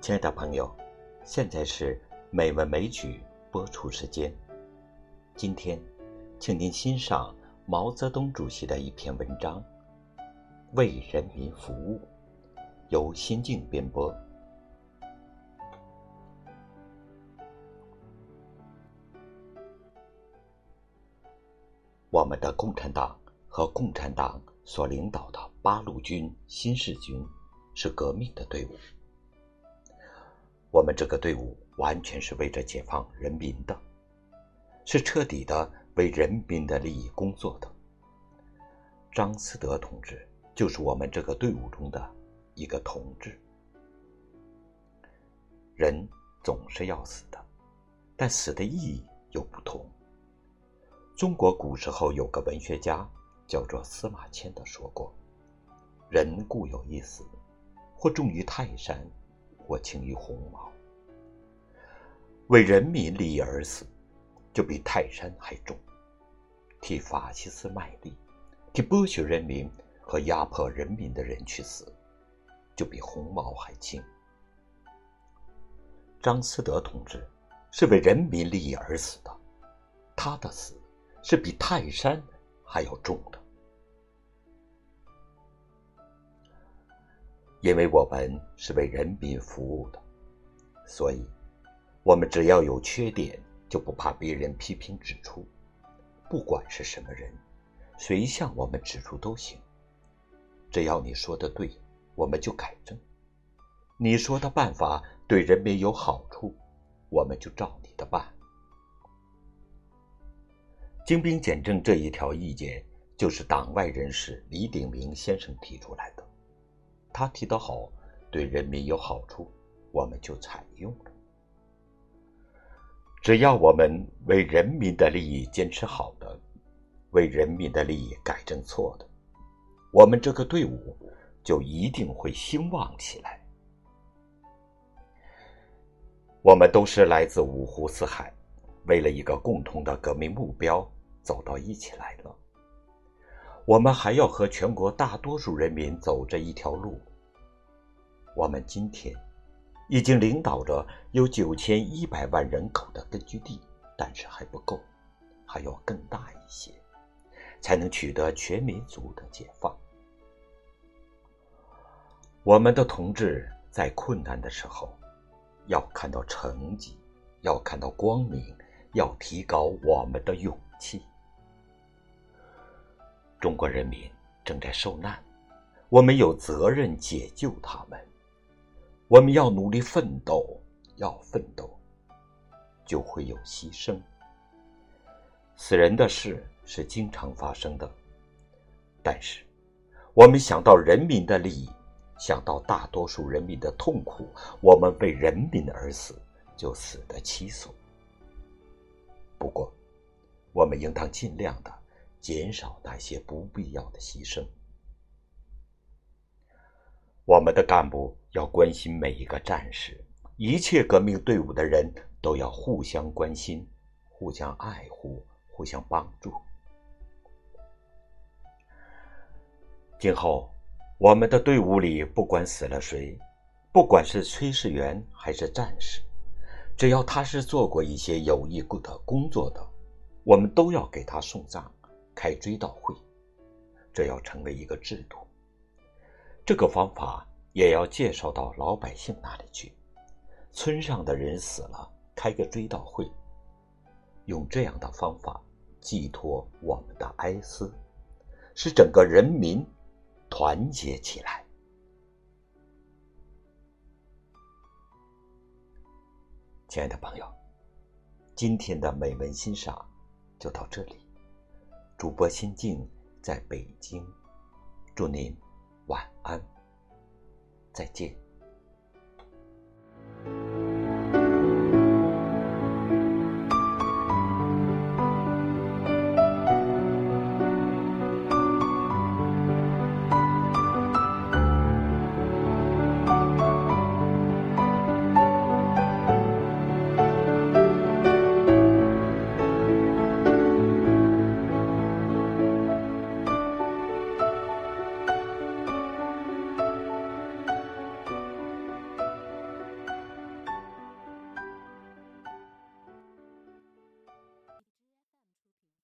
亲爱的朋友，现在是美文美曲播出时间。今天，请您欣赏毛泽东主席的一篇文章《为人民服务》，由心静编播。我们的共产党和共产党所领导的八路军新四军是革命的队伍。我们这个队伍完全是为着解放人民的，是彻底的为人民的利益工作的。张思德同志就是我们这个队伍中的一个同志。人总是要死的，但死的意义又不同。中国古时候有个文学家叫做司马迁的说过：“人固有一死，或重于泰山。”我轻于鸿毛，为人民利益而死，就比泰山还重；替法西斯卖力，替剥削人民和压迫人民的人去死，就比鸿毛还轻。张思德同志是为人民利益而死的，他的死是比泰山还要重的。因为我们是为人民服务的，所以，我们只要有缺点，就不怕别人批评指出。不管是什么人，谁向我们指出都行。只要你说的对，我们就改正；你说的办法对人民有好处，我们就照你的办。精兵简政这一条意见，就是党外人士李鼎铭先生提出来的。他提得好，对人民有好处，我们就采用了。只要我们为人民的利益坚持好的，为人民的利益改正错的，我们这个队伍就一定会兴旺起来。我们都是来自五湖四海，为了一个共同的革命目标走到一起来了。我们还要和全国大多数人民走这一条路。我们今天已经领导着有九千一百万人口的根据地，但是还不够，还要更大一些，才能取得全民族的解放。我们的同志在困难的时候，要看到成绩，要看到光明，要提高我们的勇气。中国人民正在受难，我们有责任解救他们。我们要努力奋斗，要奋斗，就会有牺牲。死人的事是经常发生的，但是我们想到人民的利益，想到大多数人民的痛苦，我们为人民而死，就死得其所。不过，我们应当尽量的。减少那些不必要的牺牲。我们的干部要关心每一个战士，一切革命队伍的人都要互相关心、互相爱护、互相帮助。今后，我们的队伍里不管死了谁，不管是炊事员还是战士，只要他是做过一些有益的工作的，我们都要给他送葬。开追悼会，这要成为一个制度。这个方法也要介绍到老百姓那里去。村上的人死了，开个追悼会，用这样的方法寄托我们的哀思，使整个人民团结起来。亲爱的朋友，今天的美文欣赏就到这里。主播心静在北京，祝您晚安，再见。